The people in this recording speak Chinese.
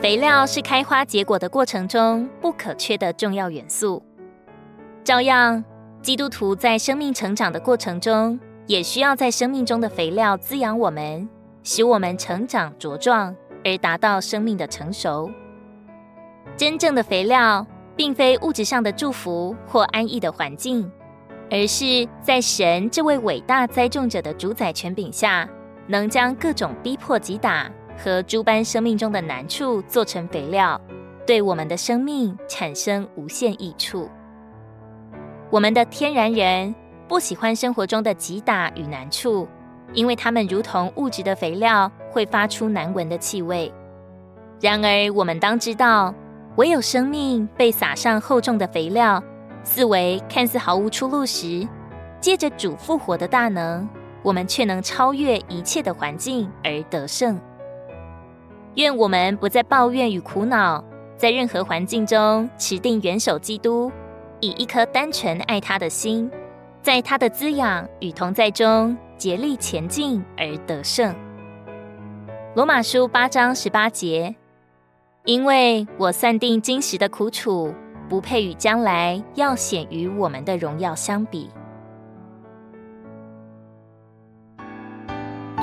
肥料是开花结果的过程中不可缺的重要元素。照样，基督徒在生命成长的过程中，也需要在生命中的肥料滋养我们，使我们成长茁壮，而达到生命的成熟。真正的肥料，并非物质上的祝福或安逸的环境，而是在神这位伟大栽种者的主宰权柄下，能将各种逼迫击打和诸般生命中的难处做成肥料，对我们的生命产生无限益处。我们的天然人不喜欢生活中的击打与难处，因为它们如同物质的肥料，会发出难闻的气味。然而，我们当知道，唯有生命被撒上厚重的肥料，四维看似毫无出路时，借着主复活的大能，我们却能超越一切的环境而得胜。愿我们不再抱怨与苦恼，在任何环境中持定元首基督，以一颗单纯爱他的心，在他的滋养与同在中竭力前进而得胜。罗马书八章十八节，因为我算定今时的苦楚，不配与将来要显于我们的荣耀相比。